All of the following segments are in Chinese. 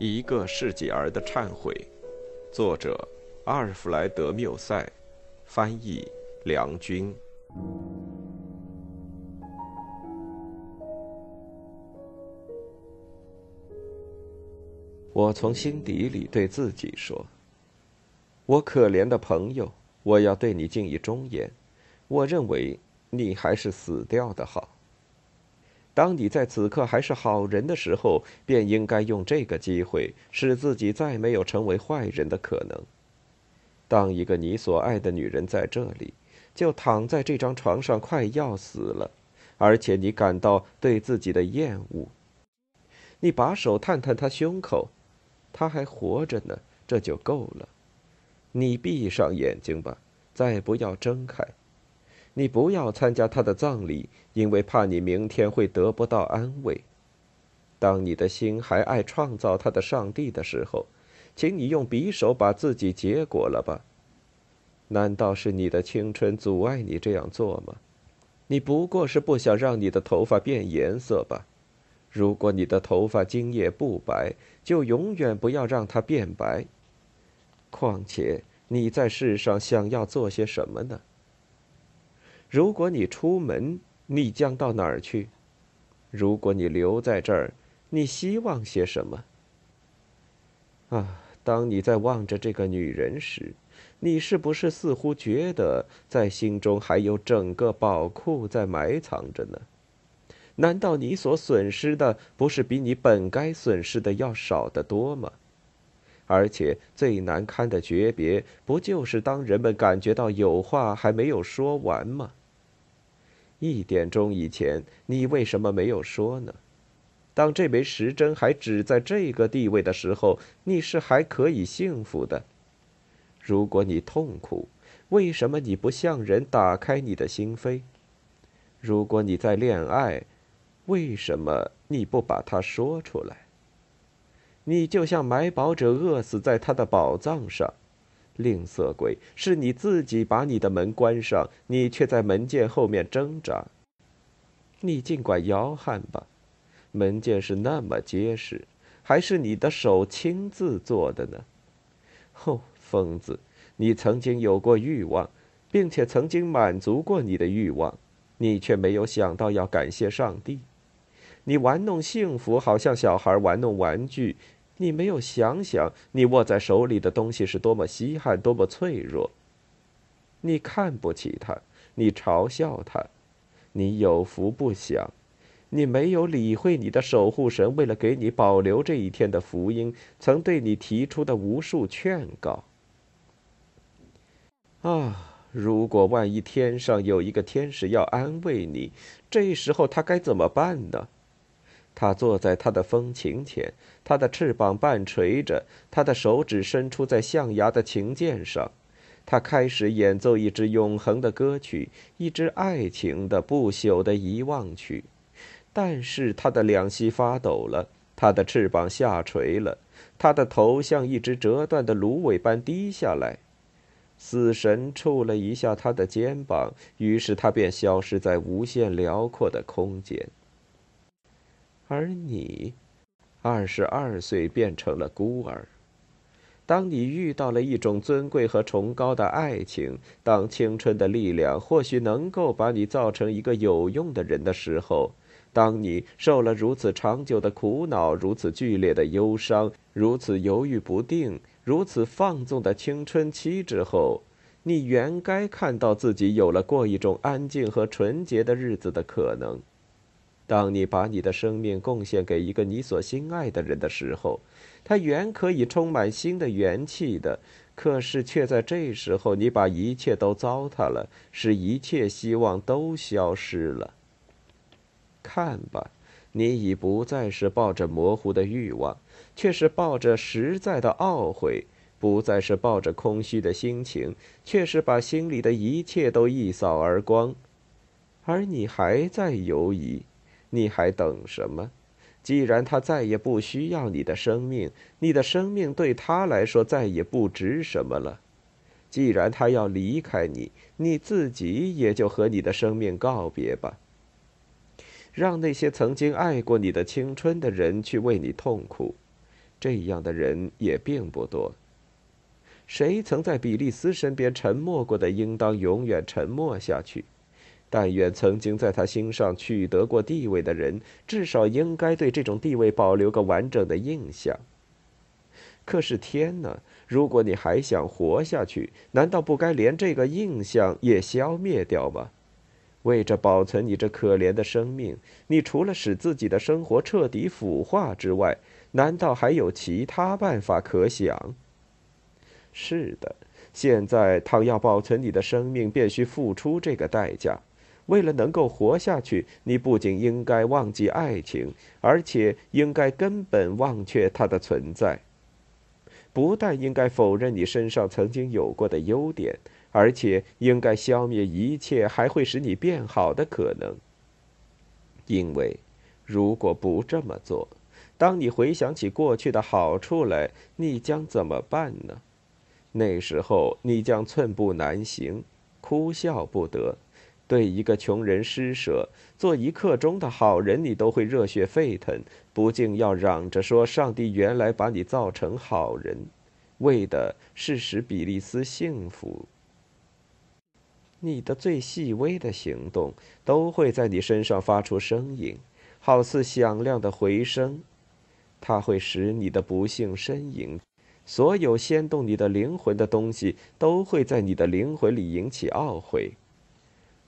一个世纪儿的忏悔，作者阿尔弗莱德·缪塞，翻译梁军。我从心底里对自己说：“我可怜的朋友，我要对你尽一忠言。我认为你还是死掉的好。”当你在此刻还是好人的时候，便应该用这个机会，使自己再没有成为坏人的可能。当一个你所爱的女人在这里，就躺在这张床上快要死了，而且你感到对自己的厌恶，你把手探探她胸口，她还活着呢，这就够了。你闭上眼睛吧，再不要睁开。你不要参加他的葬礼，因为怕你明天会得不到安慰。当你的心还爱创造他的上帝的时候，请你用匕首把自己结果了吧。难道是你的青春阻碍你这样做吗？你不过是不想让你的头发变颜色吧？如果你的头发今夜不白，就永远不要让它变白。况且你在世上想要做些什么呢？如果你出门，你将到哪儿去？如果你留在这儿，你希望些什么？啊，当你在望着这个女人时，你是不是似乎觉得在心中还有整个宝库在埋藏着呢？难道你所损失的不是比你本该损失的要少得多吗？而且最难堪的诀别，不就是当人们感觉到有话还没有说完吗？一点钟以前，你为什么没有说呢？当这枚时针还指在这个地位的时候，你是还可以幸福的。如果你痛苦，为什么你不向人打开你的心扉？如果你在恋爱，为什么你不把它说出来？你就像买宝者饿死在他的宝藏上。吝啬鬼，是你自己把你的门关上，你却在门键后面挣扎。你尽管摇撼吧，门键是那么结实，还是你的手亲自做的呢？哦，疯子，你曾经有过欲望，并且曾经满足过你的欲望，你却没有想到要感谢上帝。你玩弄幸福，好像小孩玩弄玩具。你没有想想，你握在手里的东西是多么稀罕，多么脆弱。你看不起他，你嘲笑他，你有福不享，你没有理会你的守护神为了给你保留这一天的福音，曾对你提出的无数劝告。啊，如果万一天上有一个天使要安慰你，这时候他该怎么办呢？他坐在他的风琴前，他的翅膀半垂着，他的手指伸出在象牙的琴键上。他开始演奏一支永恒的歌曲，一支爱情的不朽的遗忘曲。但是他的两膝发抖了，他的翅膀下垂了，他的头像一只折断的芦苇般低下来。死神触了一下他的肩膀，于是他便消失在无限辽阔的空间。而你，二十二岁变成了孤儿。当你遇到了一种尊贵和崇高的爱情，当青春的力量或许能够把你造成一个有用的人的时候，当你受了如此长久的苦恼、如此剧烈的忧伤、如此犹豫不定、如此放纵的青春期之后，你原该看到自己有了过一种安静和纯洁的日子的可能。当你把你的生命贡献给一个你所心爱的人的时候，他原可以充满新的元气的，可是却在这时候，你把一切都糟蹋了，使一切希望都消失了。看吧，你已不再是抱着模糊的欲望，却是抱着实在的懊悔；不再是抱着空虚的心情，却是把心里的一切都一扫而光。而你还在犹疑。你还等什么？既然他再也不需要你的生命，你的生命对他来说再也不值什么了。既然他要离开你，你自己也就和你的生命告别吧。让那些曾经爱过你的青春的人去为你痛苦，这样的人也并不多。谁曾在比利斯身边沉默过的，应当永远沉默下去。但愿曾经在他心上取得过地位的人，至少应该对这种地位保留个完整的印象。可是天哪！如果你还想活下去，难道不该连这个印象也消灭掉吗？为着保存你这可怜的生命，你除了使自己的生活彻底腐化之外，难道还有其他办法可想？是的，现在倘要保存你的生命，便需付出这个代价。为了能够活下去，你不仅应该忘记爱情，而且应该根本忘却它的存在。不但应该否认你身上曾经有过的优点，而且应该消灭一切还会使你变好的可能。因为，如果不这么做，当你回想起过去的好处来，你将怎么办呢？那时候你将寸步难行，哭笑不得。对一个穷人施舍，做一刻钟的好人，你都会热血沸腾，不禁要嚷着说：“上帝原来把你造成好人，为的是使比利斯幸福。”你的最细微的行动都会在你身上发出声音，好似响亮的回声，它会使你的不幸呻吟。所有掀动你的灵魂的东西，都会在你的灵魂里引起懊悔。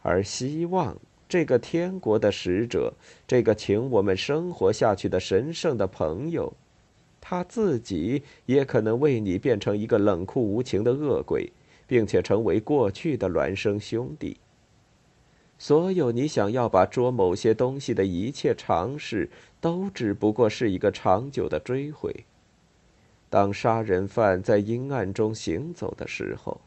而希望这个天国的使者，这个请我们生活下去的神圣的朋友，他自己也可能为你变成一个冷酷无情的恶鬼，并且成为过去的孪生兄弟。所有你想要把捉某些东西的一切尝试，都只不过是一个长久的追悔。当杀人犯在阴暗中行走的时候。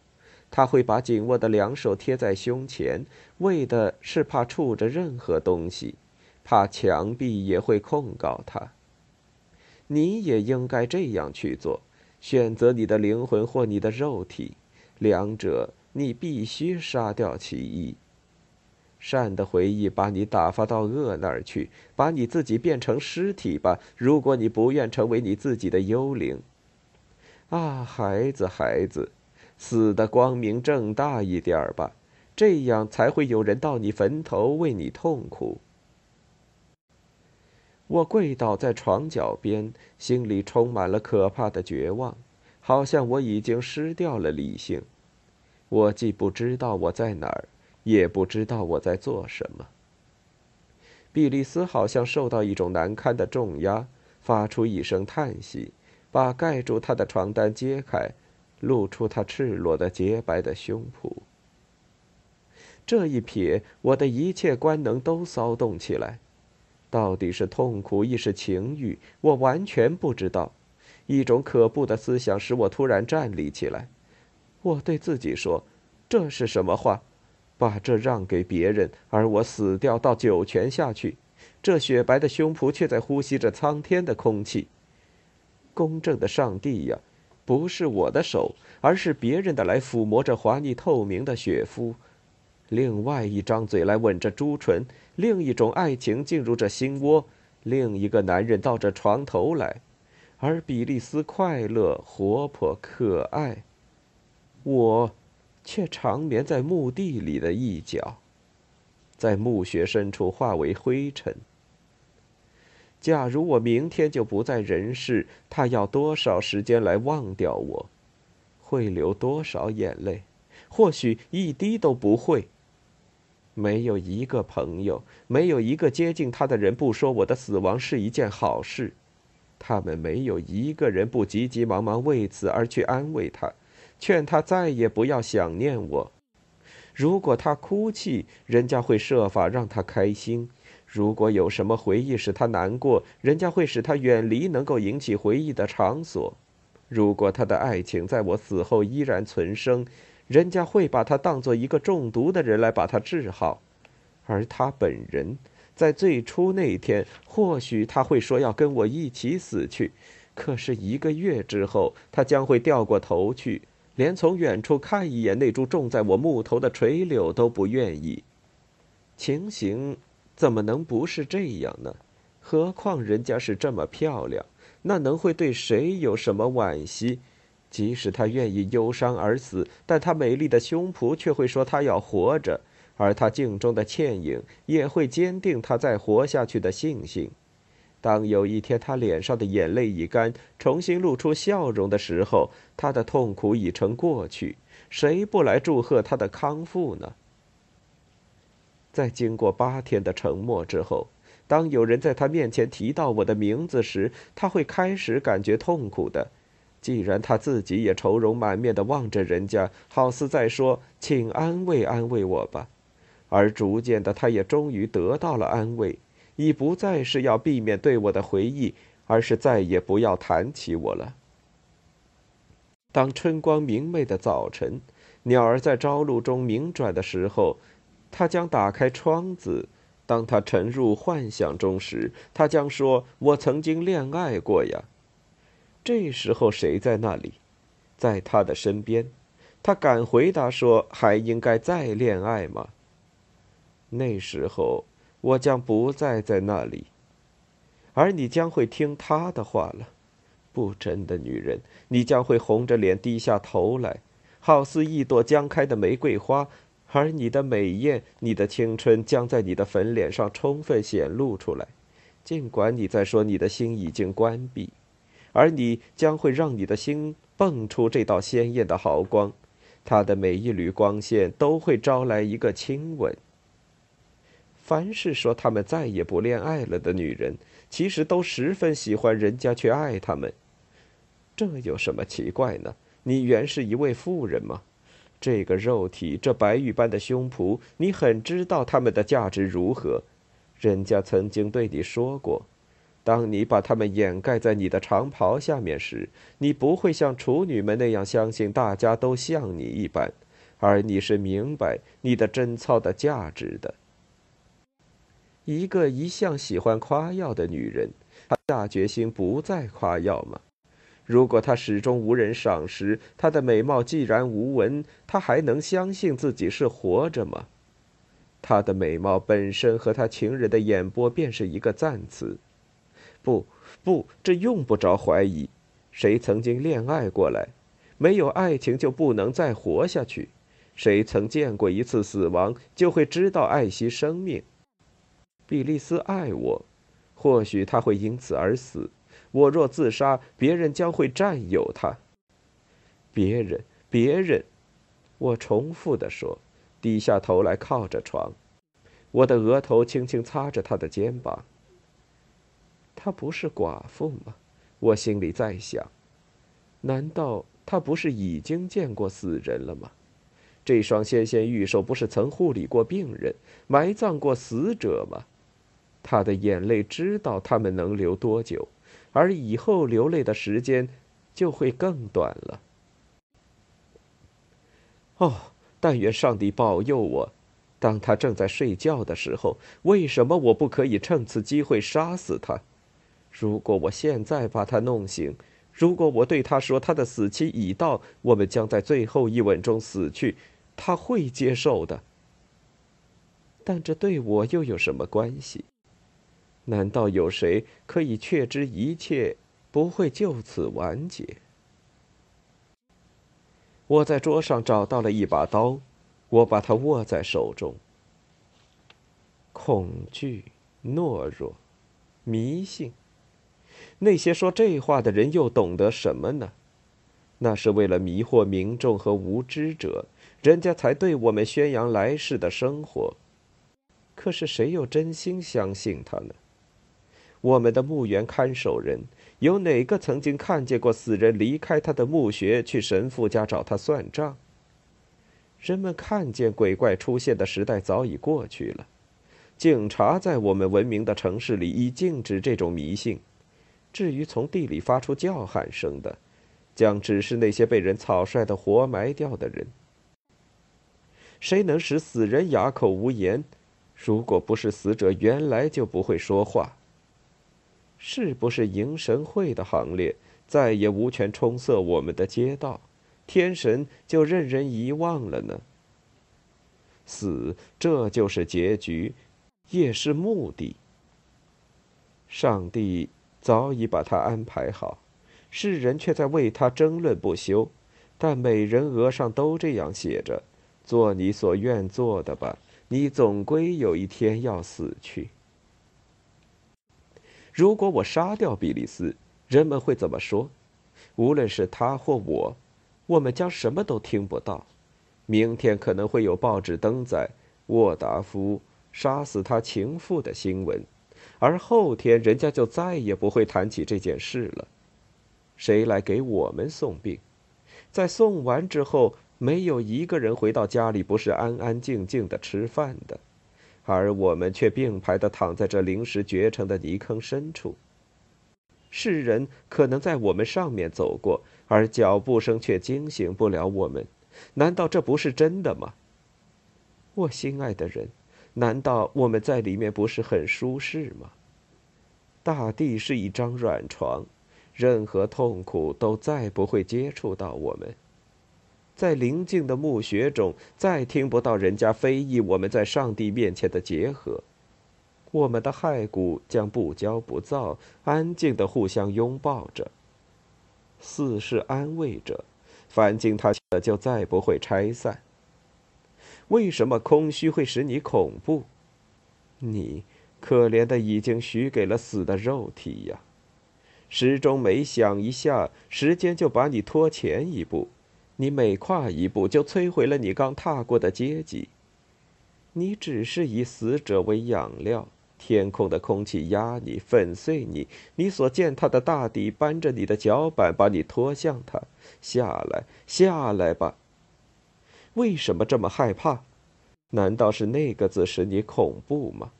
他会把紧握的两手贴在胸前，为的是怕触着任何东西，怕墙壁也会控告他。你也应该这样去做，选择你的灵魂或你的肉体，两者你必须杀掉其一。善的回忆把你打发到恶那儿去，把你自己变成尸体吧。如果你不愿成为你自己的幽灵，啊，孩子，孩子。死的光明正大一点吧，这样才会有人到你坟头为你痛苦。我跪倒在床脚边，心里充满了可怕的绝望，好像我已经失掉了理性。我既不知道我在哪儿，也不知道我在做什么。比利斯好像受到一种难堪的重压，发出一声叹息，把盖住他的床单揭开。露出他赤裸的洁白的胸脯。这一瞥，我的一切官能都骚动起来。到底是痛苦，亦是情欲，我完全不知道。一种可怖的思想使我突然站立起来。我对自己说：“这是什么话？把这让给别人，而我死掉到九泉下去。这雪白的胸脯却在呼吸着苍天的空气。公正的上帝呀！”不是我的手，而是别人的来抚摸着滑腻透明的雪肤；另外一张嘴来吻着朱唇，另一种爱情进入这心窝；另一个男人到这床头来，而比利斯快乐、活泼、可爱，我，却长眠在墓地里的一角，在墓穴深处化为灰尘。假如我明天就不在人世，他要多少时间来忘掉我？会流多少眼泪？或许一滴都不会。没有一个朋友，没有一个接近他的人不说我的死亡是一件好事。他们没有一个人不急急忙忙为此而去安慰他，劝他再也不要想念我。如果他哭泣，人家会设法让他开心。如果有什么回忆使他难过，人家会使他远离能够引起回忆的场所；如果他的爱情在我死后依然存生，人家会把他当做一个中毒的人来把他治好；而他本人，在最初那天，或许他会说要跟我一起死去，可是一个月之后，他将会掉过头去，连从远处看一眼那株种在我木头的垂柳都不愿意。情形。怎么能不是这样呢？何况人家是这么漂亮，那能会对谁有什么惋惜？即使她愿意忧伤而死，但她美丽的胸脯却会说她要活着，而她镜中的倩影也会坚定她再活下去的信心。当有一天她脸上的眼泪已干，重新露出笑容的时候，她的痛苦已成过去，谁不来祝贺她的康复呢？在经过八天的沉默之后，当有人在他面前提到我的名字时，他会开始感觉痛苦的。既然他自己也愁容满面的望着人家，好似在说：“请安慰安慰我吧。”而逐渐的，他也终于得到了安慰。已不再是要避免对我的回忆，而是再也不要谈起我了。当春光明媚的早晨，鸟儿在朝露中鸣转的时候，他将打开窗子；当他沉入幻想中时，他将说：“我曾经恋爱过呀。”这时候谁在那里？在他的身边，他敢回答说：“还应该再恋爱吗？”那时候。我将不再在那里，而你将会听他的话了，不真的女人，你将会红着脸低下头来，好似一朵将开的玫瑰花，而你的美艳，你的青春将在你的粉脸上充分显露出来，尽管你在说你的心已经关闭，而你将会让你的心蹦出这道鲜艳的毫光，它的每一缕光线都会招来一个亲吻。凡是说他们再也不恋爱了的女人，其实都十分喜欢人家去爱他们。这有什么奇怪呢？你原是一位妇人吗？这个肉体，这白玉般的胸脯，你很知道它们的价值如何。人家曾经对你说过，当你把它们掩盖在你的长袍下面时，你不会像处女们那样相信大家都像你一般，而你是明白你的贞操的价值的。一个一向喜欢夸耀的女人，她下决心不再夸耀吗？如果她始终无人赏识，她的美貌既然无闻，她还能相信自己是活着吗？她的美貌本身和她情人的眼波便是一个赞词。不，不，这用不着怀疑。谁曾经恋爱过来？没有爱情就不能再活下去。谁曾见过一次死亡，就会知道爱惜生命。比利斯爱我，或许他会因此而死。我若自杀，别人将会占有他。别人，别人，我重复的说，低下头来靠着床，我的额头轻轻擦着他的肩膀。她不是寡妇吗？我心里在想，难道她不是已经见过死人了吗？这双纤纤玉手不是曾护理过病人、埋葬过死者吗？他的眼泪知道他们能流多久，而以后流泪的时间就会更短了。哦，但愿上帝保佑我！当他正在睡觉的时候，为什么我不可以趁此机会杀死他？如果我现在把他弄醒，如果我对他说他的死期已到，我们将在最后一吻中死去，他会接受的。但这对我又有什么关系？难道有谁可以确知一切不会就此完结？我在桌上找到了一把刀，我把它握在手中。恐惧、懦弱、迷信，那些说这话的人又懂得什么呢？那是为了迷惑民众和无知者，人家才对我们宣扬来世的生活。可是谁又真心相信他呢？我们的墓园看守人有哪个曾经看见过死人离开他的墓穴去神父家找他算账？人们看见鬼怪出现的时代早已过去了，警察在我们文明的城市里已禁止这种迷信。至于从地里发出叫喊声的，将只是那些被人草率的活埋掉的人。谁能使死人哑口无言？如果不是死者原来就不会说话。是不是迎神会的行列再也无权冲塞我们的街道，天神就任人遗忘了呢？死，这就是结局，也是目的。上帝早已把他安排好，世人却在为他争论不休。但每人额上都这样写着：“做你所愿做的吧，你总归有一天要死去。”如果我杀掉比利斯，人们会怎么说？无论是他或我，我们将什么都听不到。明天可能会有报纸登载沃达夫杀死他情妇的新闻，而后天人家就再也不会谈起这件事了。谁来给我们送病？在送完之后，没有一个人回到家里不是安安静静的吃饭的，而我们却并排的躺在这临时掘成的泥坑深处。世人可能在我们上面走过，而脚步声却惊醒不了我们。难道这不是真的吗？我心爱的人，难道我们在里面不是很舒适吗？大地是一张软床。任何痛苦都再不会接触到我们，在宁静的墓穴中，再听不到人家非议我们在上帝面前的结合。我们的骸骨将不骄不躁，安静的互相拥抱着。似是安慰着，凡经他的就再不会拆散。为什么空虚会使你恐怖？你可怜的已经许给了死的肉体呀！时钟每响一下，时间就把你拖前一步；你每跨一步，就摧毁了你刚踏过的阶级。你只是以死者为养料，天空的空气压你，粉碎你；你所践踏的大地扳着你的脚板，把你拖向它。下来，下来吧。为什么这么害怕？难道是那个字使你恐怖吗？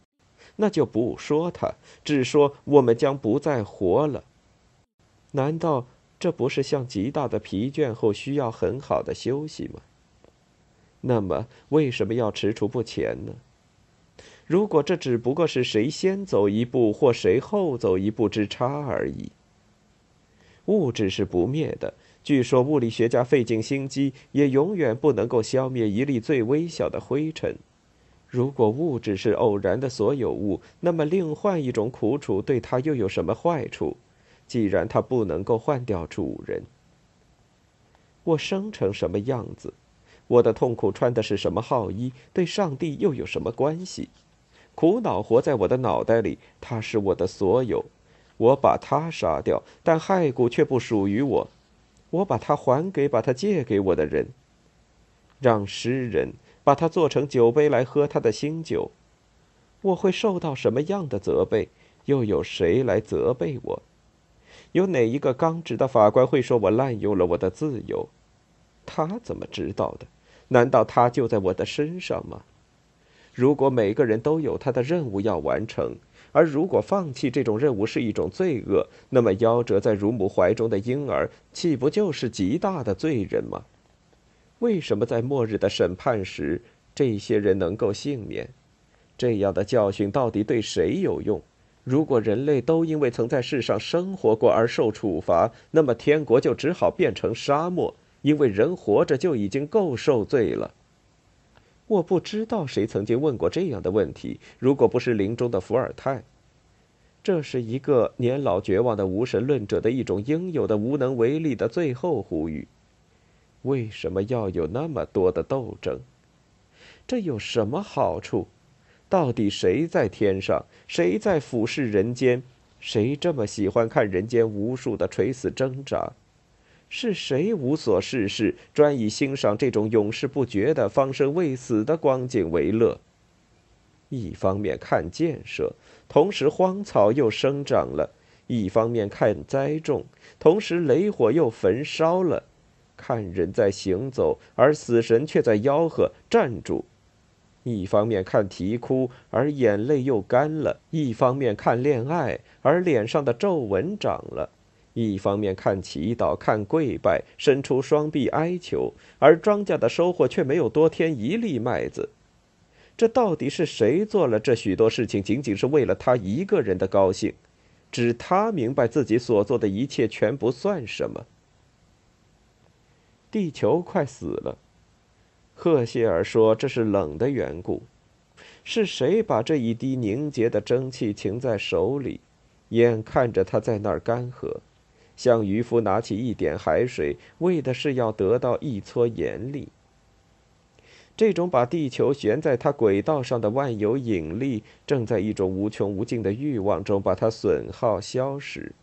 那就不说它，只说我们将不再活了。难道这不是像极大的疲倦后需要很好的休息吗？那么为什么要踟蹰不前呢？如果这只不过是谁先走一步或谁后走一步之差而已。物质是不灭的，据说物理学家费尽心机也永远不能够消灭一粒最微小的灰尘。如果物质是偶然的所有物，那么另换一种苦楚对它又有什么坏处？既然他不能够换掉主人，我生成什么样子？我的痛苦穿的是什么号衣？对上帝又有什么关系？苦恼活在我的脑袋里，他是我的所有。我把他杀掉，但骸骨却不属于我。我把它还给把它借给我的人，让诗人把它做成酒杯来喝他的新酒。我会受到什么样的责备？又有谁来责备我？有哪一个刚直的法官会说我滥用了我的自由？他怎么知道的？难道他就在我的身上吗？如果每个人都有他的任务要完成，而如果放弃这种任务是一种罪恶，那么夭折在乳母怀中的婴儿岂不就是极大的罪人吗？为什么在末日的审判时，这些人能够幸免？这样的教训到底对谁有用？如果人类都因为曾在世上生活过而受处罚，那么天国就只好变成沙漠，因为人活着就已经够受罪了。我不知道谁曾经问过这样的问题，如果不是林中的伏尔泰。这是一个年老绝望的无神论者的一种应有的无能为力的最后呼吁。为什么要有那么多的斗争？这有什么好处？到底谁在天上？谁在俯视人间？谁这么喜欢看人间无数的垂死挣扎？是谁无所事事，专以欣赏这种永世不绝的方生未死的光景为乐？一方面看建设，同时荒草又生长了；一方面看栽种，同时雷火又焚烧了。看人在行走，而死神却在吆喝：“站住！”一方面看啼哭，而眼泪又干了；一方面看恋爱，而脸上的皱纹长了；一方面看祈祷，看跪拜，伸出双臂哀求，而庄稼的收获却没有多添一粒麦子。这到底是谁做了这许多事情，仅仅是为了他一个人的高兴？只他明白自己所做的一切全不算什么。地球快死了。赫歇尔说：“这是冷的缘故。是谁把这一滴凝结的蒸汽擎在手里？眼看着它在那儿干涸，像渔夫拿起一点海水，为的是要得到一撮盐粒。这种把地球悬在它轨道上的万有引力，正在一种无穷无尽的欲望中把它损耗消失。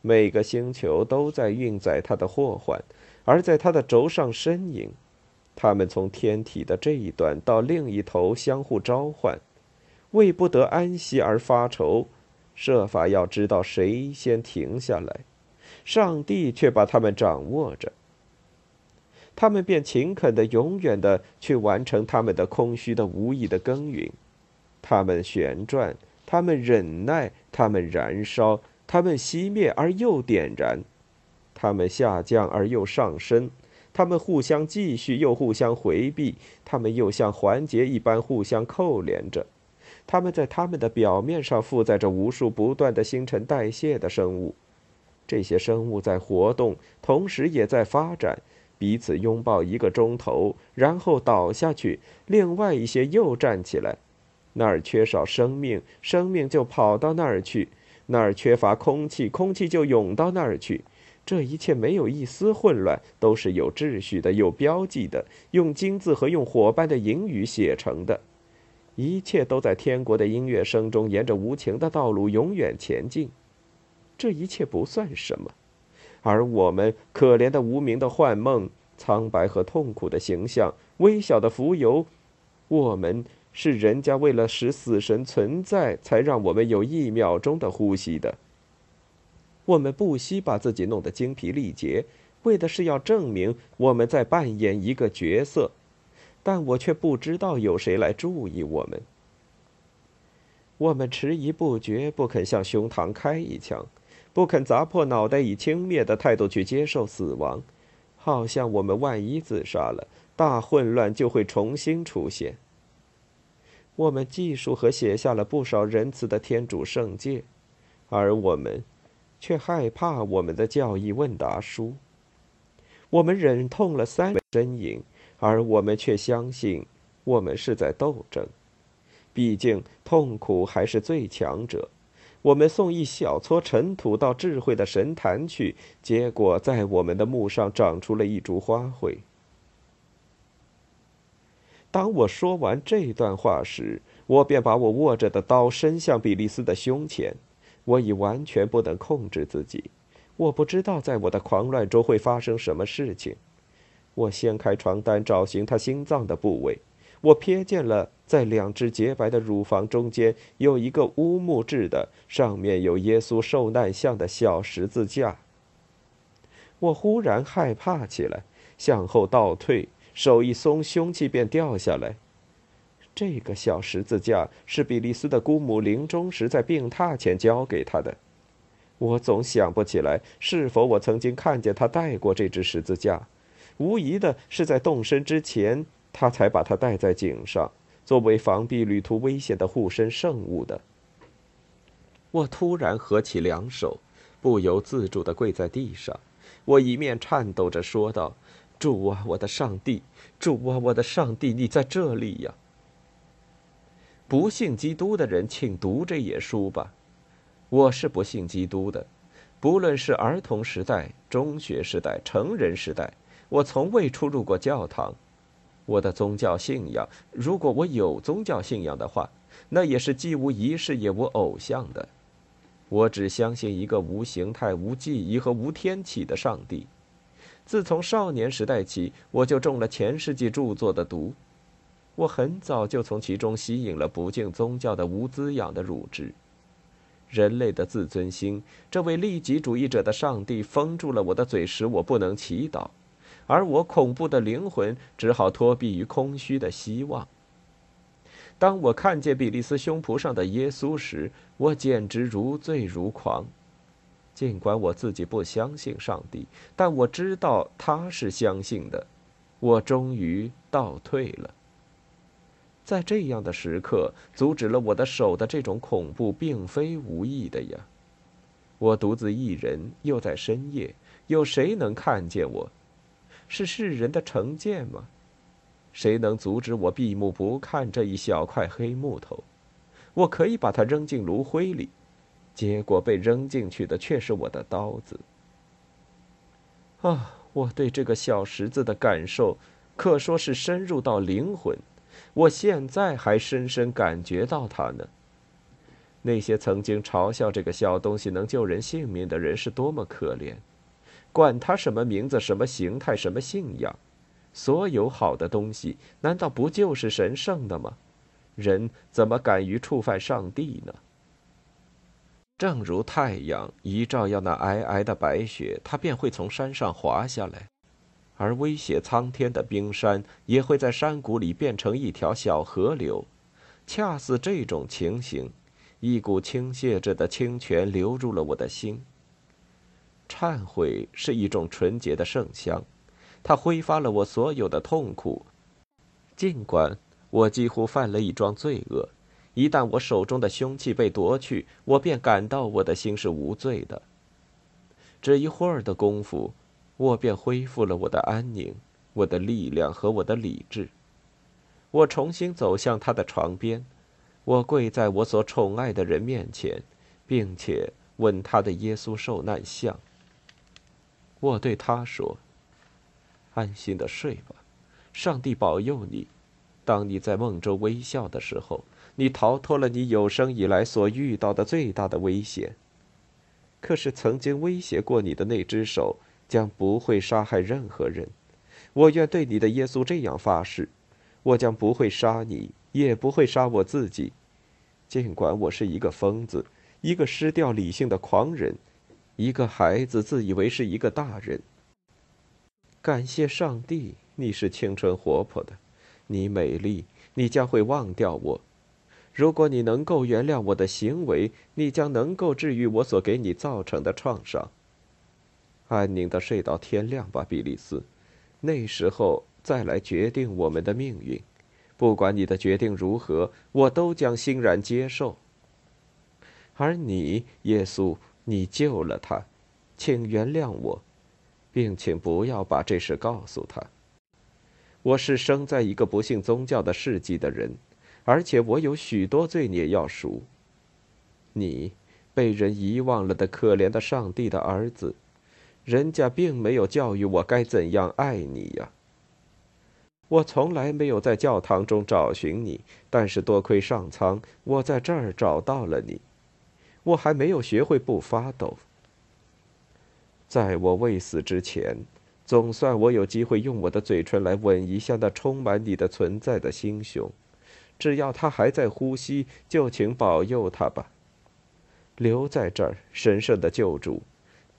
每个星球都在运载它的祸患，而在它的轴上呻吟。他们从天体的这一端到另一头相互召唤，为不得安息而发愁，设法要知道谁先停下来。上帝却把他们掌握着。他们便勤恳的、永远的去完成他们的空虚的、无意的耕耘。他们旋转，他们忍耐，他们燃烧，他们熄灭而又点燃，他们下降而又上升，他们互相继续又互相回避，他们又像环节一般互相扣连着。他们在他们的表面上负载着无数不断的新陈代谢的生物，这些生物在活动，同时也在发展。彼此拥抱一个钟头，然后倒下去。另外一些又站起来。那儿缺少生命，生命就跑到那儿去；那儿缺乏空气，空气就涌到那儿去。这一切没有一丝混乱，都是有秩序的、有标记的，用金字和用火般的银语写成的。一切都在天国的音乐声中，沿着无情的道路永远前进。这一切不算什么。而我们可怜的无名的幻梦，苍白和痛苦的形象，微小的浮游，我们是人家为了使死神存在，才让我们有一秒钟的呼吸的。我们不惜把自己弄得精疲力竭，为的是要证明我们在扮演一个角色，但我却不知道有谁来注意我们。我们迟疑不决，不肯向胸膛开一枪。不肯砸破脑袋，以轻蔑的态度去接受死亡，好像我们万一自杀了，大混乱就会重新出现。我们记述和写下了不少仁慈的天主圣诫，而我们却害怕我们的教义问答书。我们忍痛了三呻吟，而我们却相信我们是在斗争。毕竟，痛苦还是最强者。我们送一小撮尘土到智慧的神坛去，结果在我们的墓上长出了一株花卉。当我说完这段话时，我便把我握着的刀伸向比利斯的胸前。我已完全不能控制自己，我不知道在我的狂乱中会发生什么事情。我掀开床单，找寻他心脏的部位。我瞥见了，在两只洁白的乳房中间有一个乌木制的、上面有耶稣受难像的小十字架。我忽然害怕起来，向后倒退，手一松，凶器便掉下来。这个小十字架是比利斯的姑母临终时在病榻前交给他的。我总想不起来是否我曾经看见他带过这只十字架，无疑的是在动身之前。他才把它戴在颈上，作为防避旅途危险的护身圣物的。我突然合起两手，不由自主地跪在地上。我一面颤抖着说道：“主啊，我的上帝！主啊，我的上帝！你在这里呀！”不信基督的人，请读这页书吧。我是不信基督的，不论是儿童时代、中学时代、成人时代，我从未出入过教堂。我的宗教信仰，如果我有宗教信仰的话，那也是既无仪式也无偶像的。我只相信一个无形态、无记忆和无天启的上帝。自从少年时代起，我就中了前世纪著作的毒。我很早就从其中吸引了不敬宗教的无滋养的乳汁。人类的自尊心，这位利己主义者的上帝封住了我的嘴，使我不能祈祷。而我恐怖的灵魂只好托庇于空虚的希望。当我看见比利斯胸脯上的耶稣时，我简直如醉如狂。尽管我自己不相信上帝，但我知道他是相信的。我终于倒退了。在这样的时刻，阻止了我的手的这种恐怖，并非无意的呀。我独自一人，又在深夜，有谁能看见我？是世人的成见吗？谁能阻止我闭目不看这一小块黑木头？我可以把它扔进炉灰里。结果被扔进去的却是我的刀子。啊，我对这个小石子的感受，可说是深入到灵魂。我现在还深深感觉到它呢。那些曾经嘲笑这个小东西能救人性命的人是多么可怜！管他什么名字、什么形态、什么信仰，所有好的东西难道不就是神圣的吗？人怎么敢于触犯上帝呢？正如太阳一照耀那皑皑的白雪，它便会从山上滑下来；而威胁苍天的冰山也会在山谷里变成一条小河流。恰似这种情形。一股倾泻着的清泉流入了我的心。忏悔是一种纯洁的圣香，它挥发了我所有的痛苦。尽管我几乎犯了一桩罪恶，一旦我手中的凶器被夺去，我便感到我的心是无罪的。只一会儿的功夫，我便恢复了我的安宁、我的力量和我的理智。我重新走向他的床边。我跪在我所宠爱的人面前，并且吻他的耶稣受难像。我对他说：“安心的睡吧，上帝保佑你。当你在梦中微笑的时候，你逃脱了你有生以来所遇到的最大的危险。可是曾经威胁过你的那只手将不会杀害任何人。我愿对你的耶稣这样发誓：我将不会杀你。”也不会杀我自己，尽管我是一个疯子，一个失掉理性的狂人，一个孩子自以为是一个大人。感谢上帝，你是青春活泼的，你美丽，你将会忘掉我。如果你能够原谅我的行为，你将能够治愈我所给你造成的创伤。安宁的睡到天亮吧，比利斯，那时候再来决定我们的命运。不管你的决定如何，我都将欣然接受。而你，耶稣，你救了他，请原谅我，并请不要把这事告诉他。我是生在一个不信宗教的世纪的人，而且我有许多罪孽要赎。你，被人遗忘了的可怜的上帝的儿子，人家并没有教育我该怎样爱你呀。我从来没有在教堂中找寻你，但是多亏上苍，我在这儿找到了你。我还没有学会不发抖。在我未死之前，总算我有机会用我的嘴唇来吻一下那充满你的存在的心胸。只要他还在呼吸，就请保佑他吧。留在这儿，神圣的救主，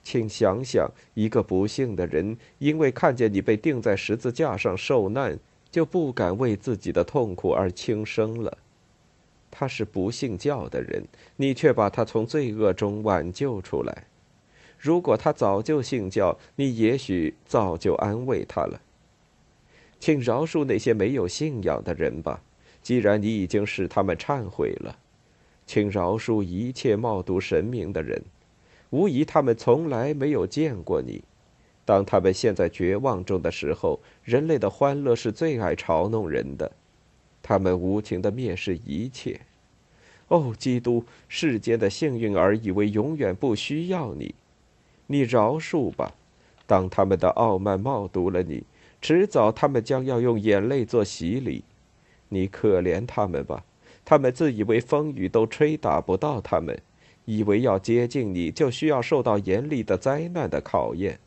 请想想，一个不幸的人，因为看见你被钉在十字架上受难。就不敢为自己的痛苦而轻生了。他是不信教的人，你却把他从罪恶中挽救出来。如果他早就信教，你也许早就安慰他了。请饶恕那些没有信仰的人吧，既然你已经使他们忏悔了。请饶恕一切冒读神明的人，无疑他们从来没有见过你。当他们陷在绝望中的时候，人类的欢乐是最爱嘲弄人的。他们无情的蔑视一切。哦，基督，世间的幸运儿以为永远不需要你，你饶恕吧。当他们的傲慢冒读了你，迟早他们将要用眼泪做洗礼。你可怜他们吧，他们自以为风雨都吹打不到他们，以为要接近你就需要受到严厉的灾难的考验。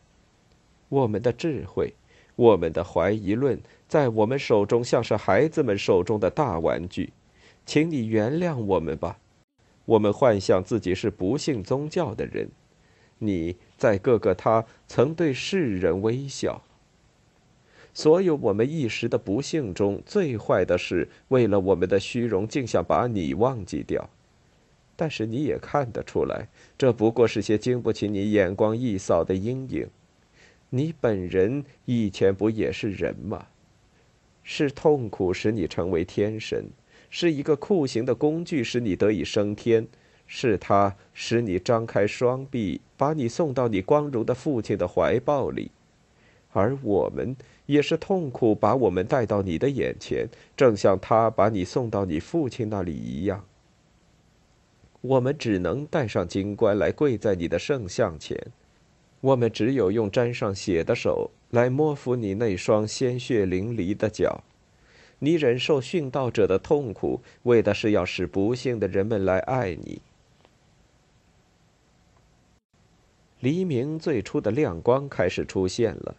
我们的智慧，我们的怀疑论，在我们手中像是孩子们手中的大玩具，请你原谅我们吧。我们幻想自己是不信宗教的人，你在各个他曾对世人微笑。所有我们一时的不幸中最坏的是，为了我们的虚荣，竟想把你忘记掉。但是你也看得出来，这不过是些经不起你眼光一扫的阴影。你本人以前不也是人吗？是痛苦使你成为天神，是一个酷刑的工具使你得以升天，是他使你张开双臂，把你送到你光荣的父亲的怀抱里，而我们也是痛苦把我们带到你的眼前，正像他把你送到你父亲那里一样。我们只能带上金冠来跪在你的圣像前，我们只有用沾上血的手来摸抚你那双鲜血淋漓的脚。你忍受殉道者的痛苦，为的是要使不幸的人们来爱你。黎明最初的亮光开始出现了，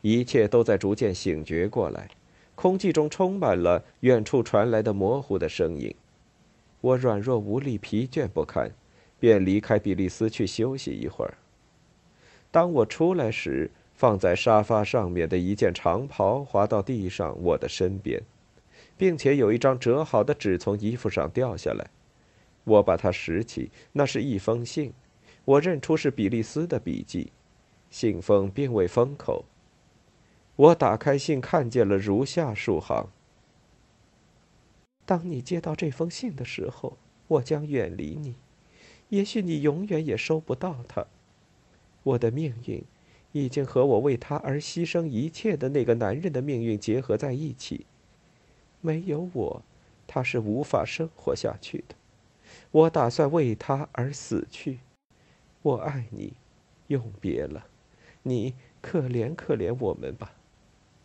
一切都在逐渐醒觉过来。空气中充满了远处传来的模糊的声音。我软弱无力、疲倦不堪，便离开比利斯去休息一会儿。当我出来时，放在沙发上面的一件长袍滑到地上我的身边。并且有一张折好的纸从衣服上掉下来，我把它拾起，那是一封信，我认出是比利斯的笔迹，信封并未封口。我打开信，看见了如下数行：当你接到这封信的时候，我将远离你，也许你永远也收不到它。我的命运，已经和我为他而牺牲一切的那个男人的命运结合在一起。没有我，他是无法生活下去的。我打算为他而死去。我爱你，永别了。你可怜可怜我们吧。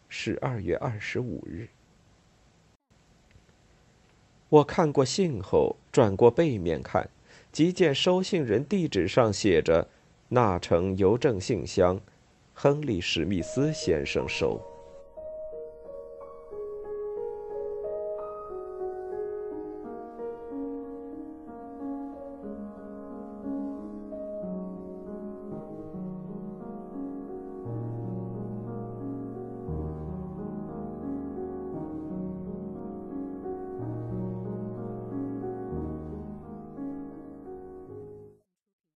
十二月二十五日。我看过信后，转过背面看，即见收信人地址上写着：“纳城邮政信箱，亨利·史密斯先生收。”